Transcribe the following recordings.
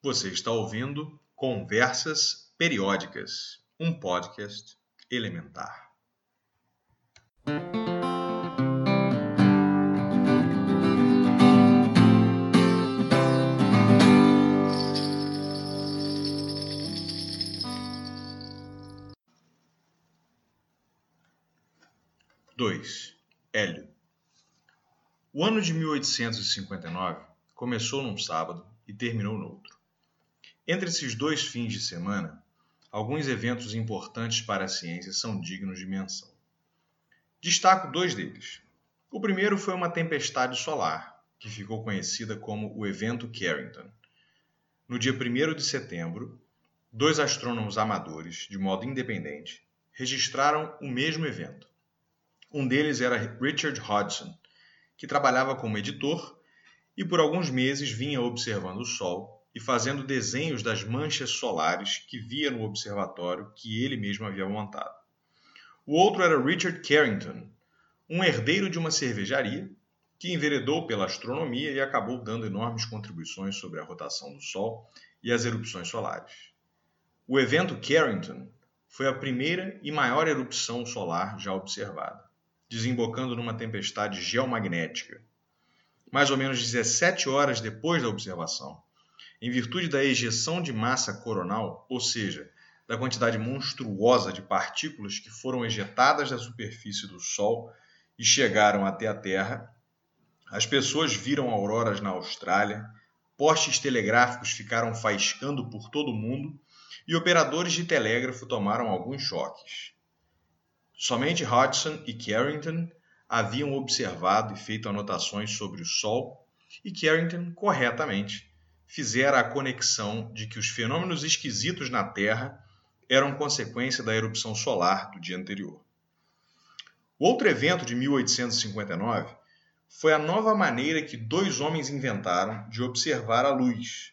Você está ouvindo Conversas Periódicas, um podcast elementar. Dois. Hélio. O ano de 1859 começou num sábado e terminou no outro. Entre esses dois fins de semana, alguns eventos importantes para a ciência são dignos de menção. Destaco dois deles. O primeiro foi uma tempestade solar, que ficou conhecida como o Evento Carrington. No dia 1 de setembro, dois astrônomos amadores, de modo independente, registraram o mesmo evento. Um deles era Richard Hodgson, que trabalhava como editor e por alguns meses vinha observando o Sol e fazendo desenhos das manchas solares que via no observatório que ele mesmo havia montado. O outro era Richard Carrington, um herdeiro de uma cervejaria que enveredou pela astronomia e acabou dando enormes contribuições sobre a rotação do Sol e as erupções solares. O evento Carrington foi a primeira e maior erupção solar já observada, desembocando numa tempestade geomagnética. Mais ou menos 17 horas depois da observação, em virtude da ejeção de massa coronal, ou seja, da quantidade monstruosa de partículas que foram ejetadas da superfície do Sol e chegaram até a Terra, as pessoas viram auroras na Austrália, postes telegráficos ficaram faiscando por todo o mundo e operadores de telégrafo tomaram alguns choques. Somente Hodgson e Carrington haviam observado e feito anotações sobre o Sol, e Carrington, corretamente, fizera a conexão de que os fenômenos esquisitos na Terra eram consequência da erupção solar do dia anterior. O outro evento de 1859 foi a nova maneira que dois homens inventaram de observar a luz.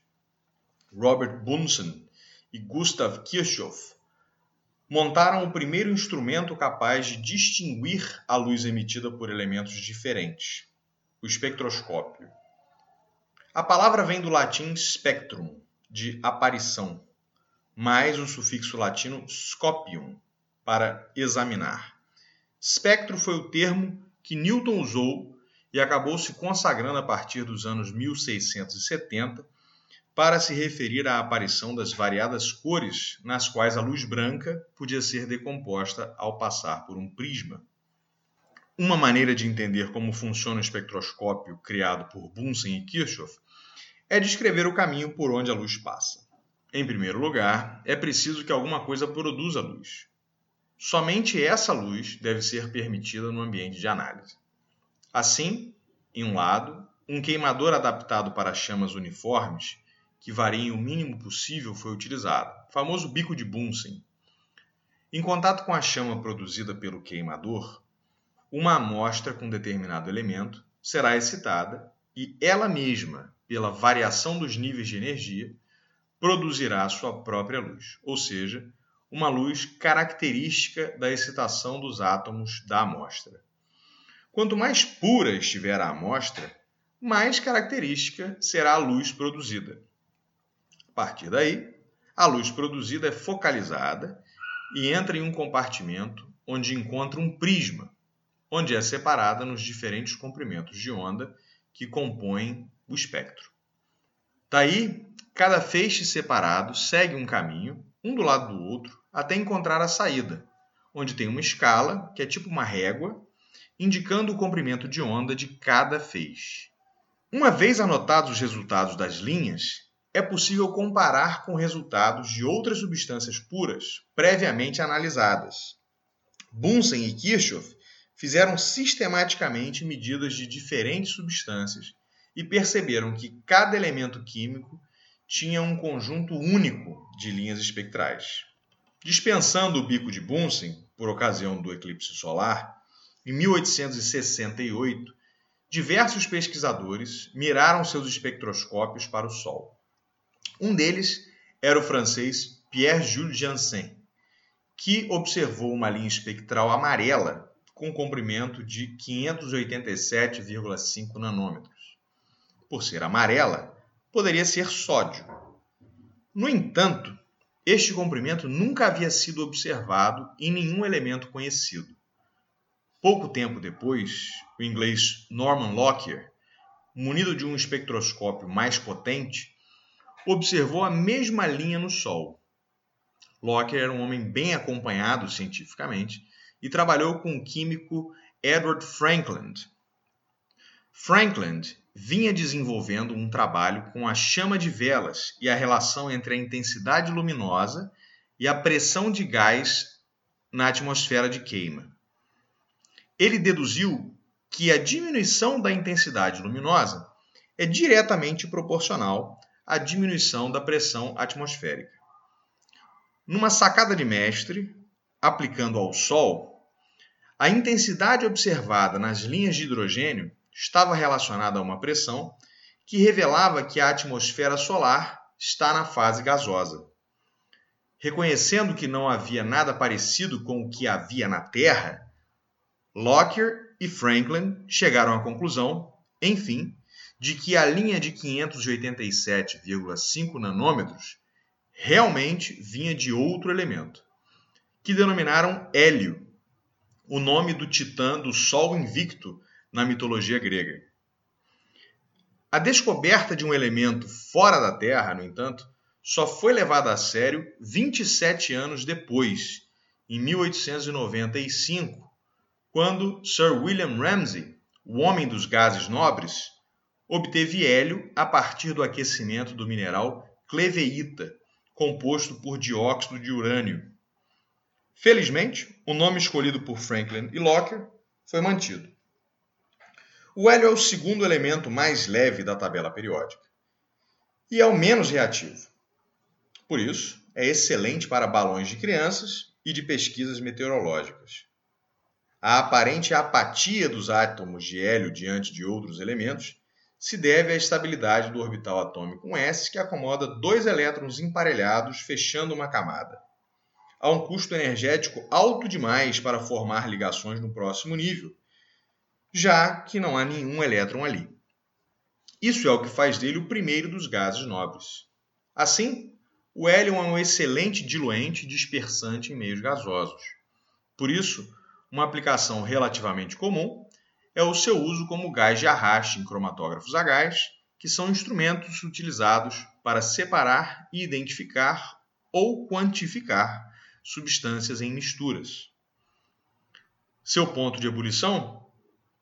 Robert Bunsen e Gustav Kirchhoff montaram o primeiro instrumento capaz de distinguir a luz emitida por elementos diferentes, o espectroscópio. A palavra vem do latim spectrum, de aparição, mais o sufixo latino scopium, para examinar. Espectro foi o termo que Newton usou e acabou se consagrando a partir dos anos 1670 para se referir à aparição das variadas cores nas quais a luz branca podia ser decomposta ao passar por um prisma. Uma maneira de entender como funciona o espectroscópio criado por Bunsen e Kirchhoff é descrever o caminho por onde a luz passa. Em primeiro lugar, é preciso que alguma coisa produza luz. Somente essa luz deve ser permitida no ambiente de análise. Assim, em um lado, um queimador adaptado para chamas uniformes, que variem o mínimo possível, foi utilizado, famoso bico de Bunsen. Em contato com a chama produzida pelo queimador, uma amostra com determinado elemento será excitada e ela mesma pela variação dos níveis de energia, produzirá sua própria luz, ou seja, uma luz característica da excitação dos átomos da amostra. Quanto mais pura estiver a amostra, mais característica será a luz produzida. A partir daí, a luz produzida é focalizada e entra em um compartimento onde encontra um prisma, onde é separada nos diferentes comprimentos de onda que compõem o espectro. Daí, cada feixe separado segue um caminho, um do lado do outro, até encontrar a saída, onde tem uma escala, que é tipo uma régua, indicando o comprimento de onda de cada feixe. Uma vez anotados os resultados das linhas, é possível comparar com resultados de outras substâncias puras previamente analisadas. Bunsen e Kirchhoff fizeram sistematicamente medidas de diferentes substâncias e perceberam que cada elemento químico tinha um conjunto único de linhas espectrais. Dispensando o bico de Bunsen, por ocasião do eclipse solar, em 1868, diversos pesquisadores miraram seus espectroscópios para o Sol. Um deles era o francês Pierre-Jules Janssen, que observou uma linha espectral amarela com comprimento de 587,5 nanômetros por ser amarela, poderia ser sódio. No entanto, este comprimento nunca havia sido observado em nenhum elemento conhecido. Pouco tempo depois, o inglês Norman Lockyer, munido de um espectroscópio mais potente, observou a mesma linha no Sol. Lockyer era um homem bem acompanhado cientificamente e trabalhou com o químico Edward Frankland. Frankland vinha desenvolvendo um trabalho com a chama de velas e a relação entre a intensidade luminosa e a pressão de gás na atmosfera de queima. Ele deduziu que a diminuição da intensidade luminosa é diretamente proporcional à diminuição da pressão atmosférica. Numa sacada de mestre, aplicando ao Sol, a intensidade observada nas linhas de hidrogênio estava relacionada a uma pressão que revelava que a atmosfera solar está na fase gasosa. Reconhecendo que não havia nada parecido com o que havia na Terra, Lockyer e Franklin chegaram à conclusão, enfim, de que a linha de 587,5 nanômetros realmente vinha de outro elemento, que denominaram hélio, o nome do titã do Sol invicto na mitologia grega. A descoberta de um elemento fora da Terra, no entanto, só foi levada a sério 27 anos depois, em 1895, quando Sir William Ramsay, o homem dos gases nobres, obteve hélio a partir do aquecimento do mineral cleveíta, composto por dióxido de urânio. Felizmente, o nome escolhido por Franklin e Lockyer foi mantido. O hélio é o segundo elemento mais leve da tabela periódica e é o menos reativo. Por isso, é excelente para balões de crianças e de pesquisas meteorológicas. A aparente apatia dos átomos de hélio diante de outros elementos se deve à estabilidade do orbital atômico 1s, que acomoda dois elétrons emparelhados fechando uma camada. Há um custo energético alto demais para formar ligações no próximo nível, já que não há nenhum elétron ali. Isso é o que faz dele o primeiro dos gases nobres. Assim, o hélio é um excelente diluente dispersante em meios gasosos. Por isso, uma aplicação relativamente comum é o seu uso como gás de arraste em cromatógrafos a gás, que são instrumentos utilizados para separar e identificar ou quantificar substâncias em misturas. Seu ponto de ebulição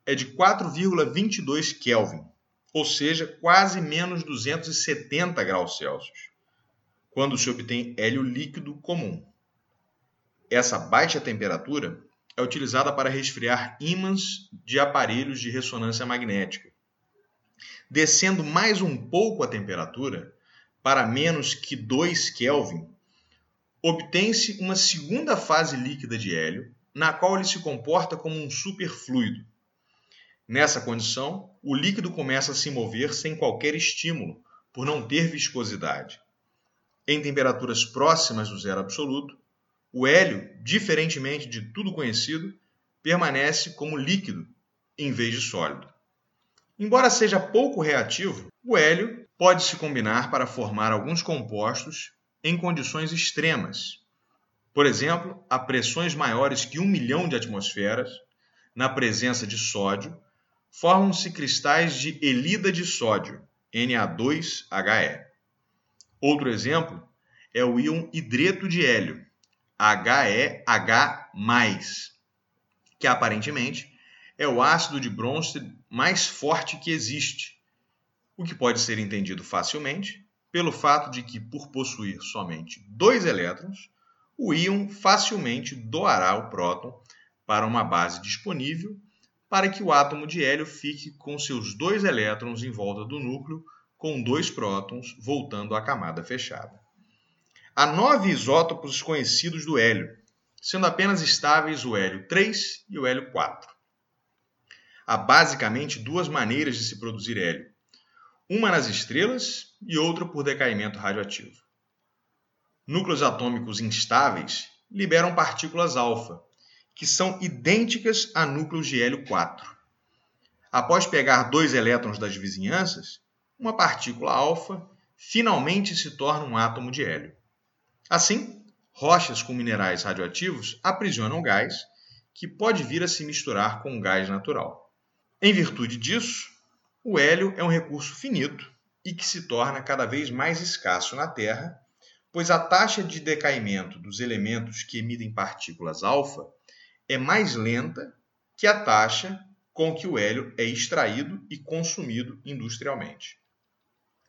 é de 4,22 Kelvin, ou seja, quase menos 270 graus Celsius, quando se obtém hélio líquido comum. Essa baixa temperatura é utilizada para resfriar ímãs de aparelhos de ressonância magnética. Descendo mais um pouco a temperatura, para menos que 2 Kelvin, obtém-se uma segunda fase líquida de hélio, na qual ele se comporta como um superfluido. Nessa condição, o líquido começa a se mover sem qualquer estímulo, por não ter viscosidade. Em temperaturas próximas do zero absoluto, o hélio, diferentemente de tudo conhecido, permanece como líquido em vez de sólido. Embora seja pouco reativo, o hélio pode se combinar para formar alguns compostos em condições extremas. Por exemplo, a pressões maiores que um milhão de atmosferas, na presença de sódio, formam-se cristais de elida de sódio, Na2HE. Outro exemplo é o íon hidreto de hélio, HEH+, que aparentemente é o ácido de Bronsted mais forte que existe, o que pode ser entendido facilmente pelo fato de que, por possuir somente dois elétrons, o íon facilmente doará o próton para uma base disponível para que o átomo de hélio fique com seus dois elétrons em volta do núcleo, com dois prótons voltando à camada fechada. Há nove isótopos conhecidos do hélio, sendo apenas estáveis o hélio 3 e o hélio 4. Há basicamente duas maneiras de se produzir hélio: uma nas estrelas e outra por decaimento radioativo. Núcleos atômicos instáveis liberam partículas alfa, que são idênticas a núcleos de hélio 4. Após pegar dois elétrons das vizinhanças, uma partícula alfa finalmente se torna um átomo de hélio. Assim, rochas com minerais radioativos aprisionam gás, que pode vir a se misturar com o gás natural. Em virtude disso, o hélio é um recurso finito e que se torna cada vez mais escasso na Terra, pois a taxa de decaimento dos elementos que emitem partículas alfa é mais lenta que a taxa com que o hélio é extraído e consumido industrialmente.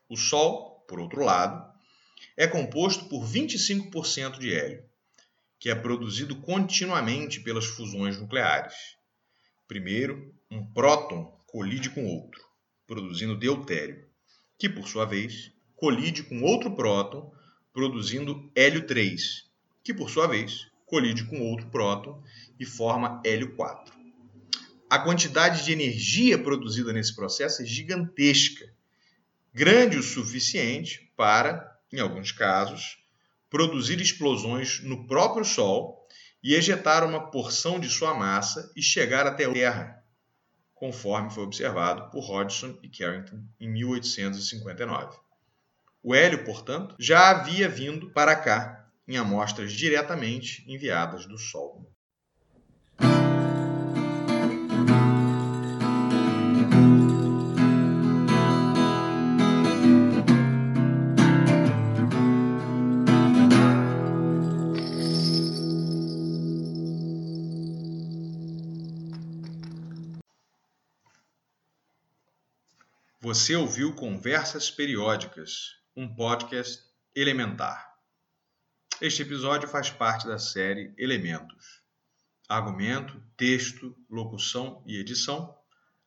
O Sol, por outro lado, é composto por 25% de hélio, que é produzido continuamente pelas fusões nucleares. Primeiro, um próton colide com outro, produzindo deutério, que por sua vez colide com outro próton, produzindo hélio 3, que por sua vez colide com outro próton e forma hélio 4. A quantidade de energia produzida nesse processo é gigantesca, grande o suficiente para, em alguns casos, produzir explosões no próprio Sol e ejetar uma porção de sua massa e chegar até a Terra, conforme foi observado por Hodgson e Carrington em 1859. O hélio, portanto, já havia vindo para cá em amostras diretamente enviadas do Sol. Você ouviu Conversas Periódicas, um podcast elementar. Este episódio faz parte da série Elementos. Argumento, texto, locução e edição: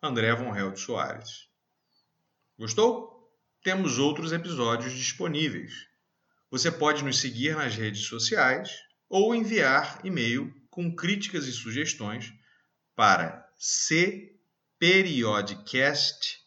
André Von Held Soares. Gostou? Temos outros episódios disponíveis. Você pode nos seguir nas redes sociais ou enviar e-mail com críticas e sugestões para cperiodcast.com